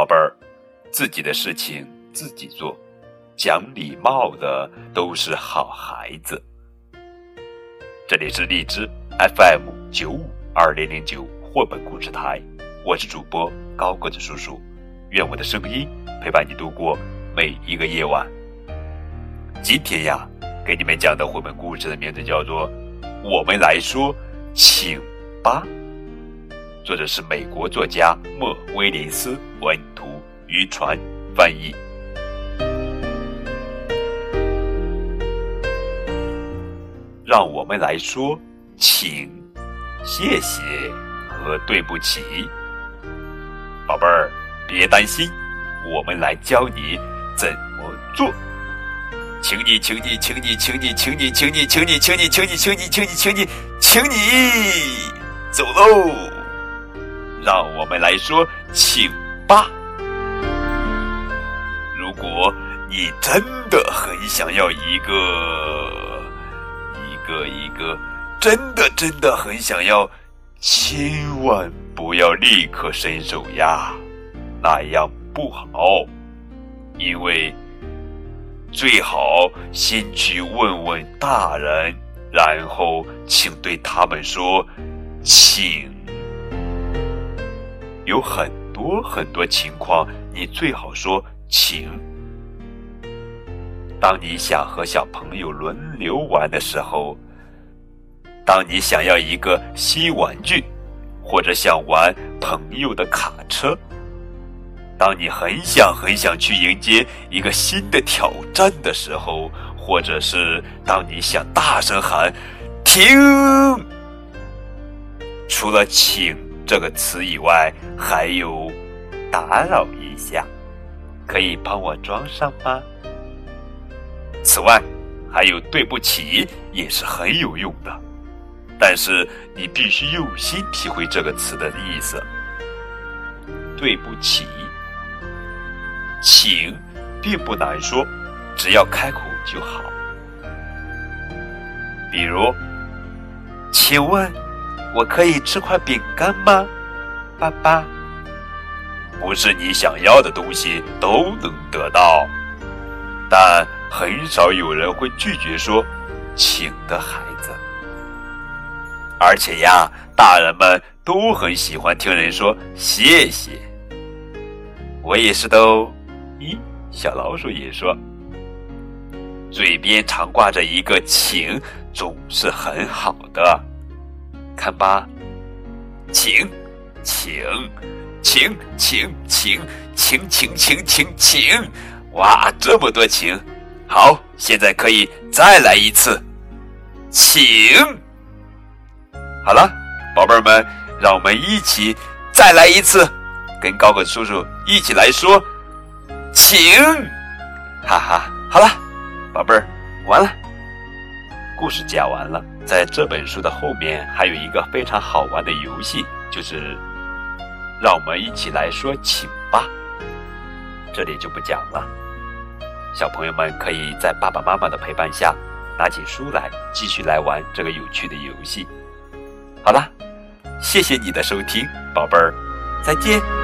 宝贝儿，自己的事情自己做，讲礼貌的都是好孩子。这里是荔枝 FM 九五二零零九绘本故事台，我是主播高个子叔叔，愿我的声音陪伴你度过每一个夜晚。今天呀，给你们讲的绘本故事的名字叫做《我们来说，请吧》，作者是美国作家莫威廉斯，文渔船翻译。让我们来说，请、谢谢和对不起，宝贝儿，别担心，我们来教你怎么做。请你，请你，请你，请你，请你，请你，请你，请你，请你，请你，请你，请你，请你走喽！让我们来说，请吧。如果你真的很想要一个。一个一个，真的真的很想要，千万不要立刻伸手呀，那样不好。因为最好先去问问大人，然后请对他们说“请”。有很多很多情况，你最好说“请”。当你想和小朋友轮流玩的时候，当你想要一个新玩具，或者想玩朋友的卡车，当你很想很想去迎接一个新的挑战的时候，或者是当你想大声喊“停”，除了“请”这个词以外，还有“打扰一下”，可以帮我装上吗？此外，还有“对不起”也是很有用的，但是你必须用心体会这个词的意思。对不起，请并不难说，只要开口就好。比如，请问我可以吃块饼干吗，爸爸？不是你想要的东西都能得到，但。很少有人会拒绝说“请”的孩子，而且呀，大人们都很喜欢听人说“谢谢”。我也是的哦。咦，小老鼠也说，嘴边常挂着一个“请”，总是很好的。看吧，请，请，请，请，请，请，请，请，请，请，哇，这么多请！好，现在可以再来一次，请。好了，宝贝儿们，让我们一起再来一次，跟高个叔叔一起来说，请。哈哈，好了，宝贝儿，完了，故事讲完了。在这本书的后面还有一个非常好玩的游戏，就是让我们一起来说请吧。这里就不讲了。小朋友们可以在爸爸妈妈的陪伴下，拿起书来继续来玩这个有趣的游戏。好了，谢谢你的收听，宝贝儿，再见。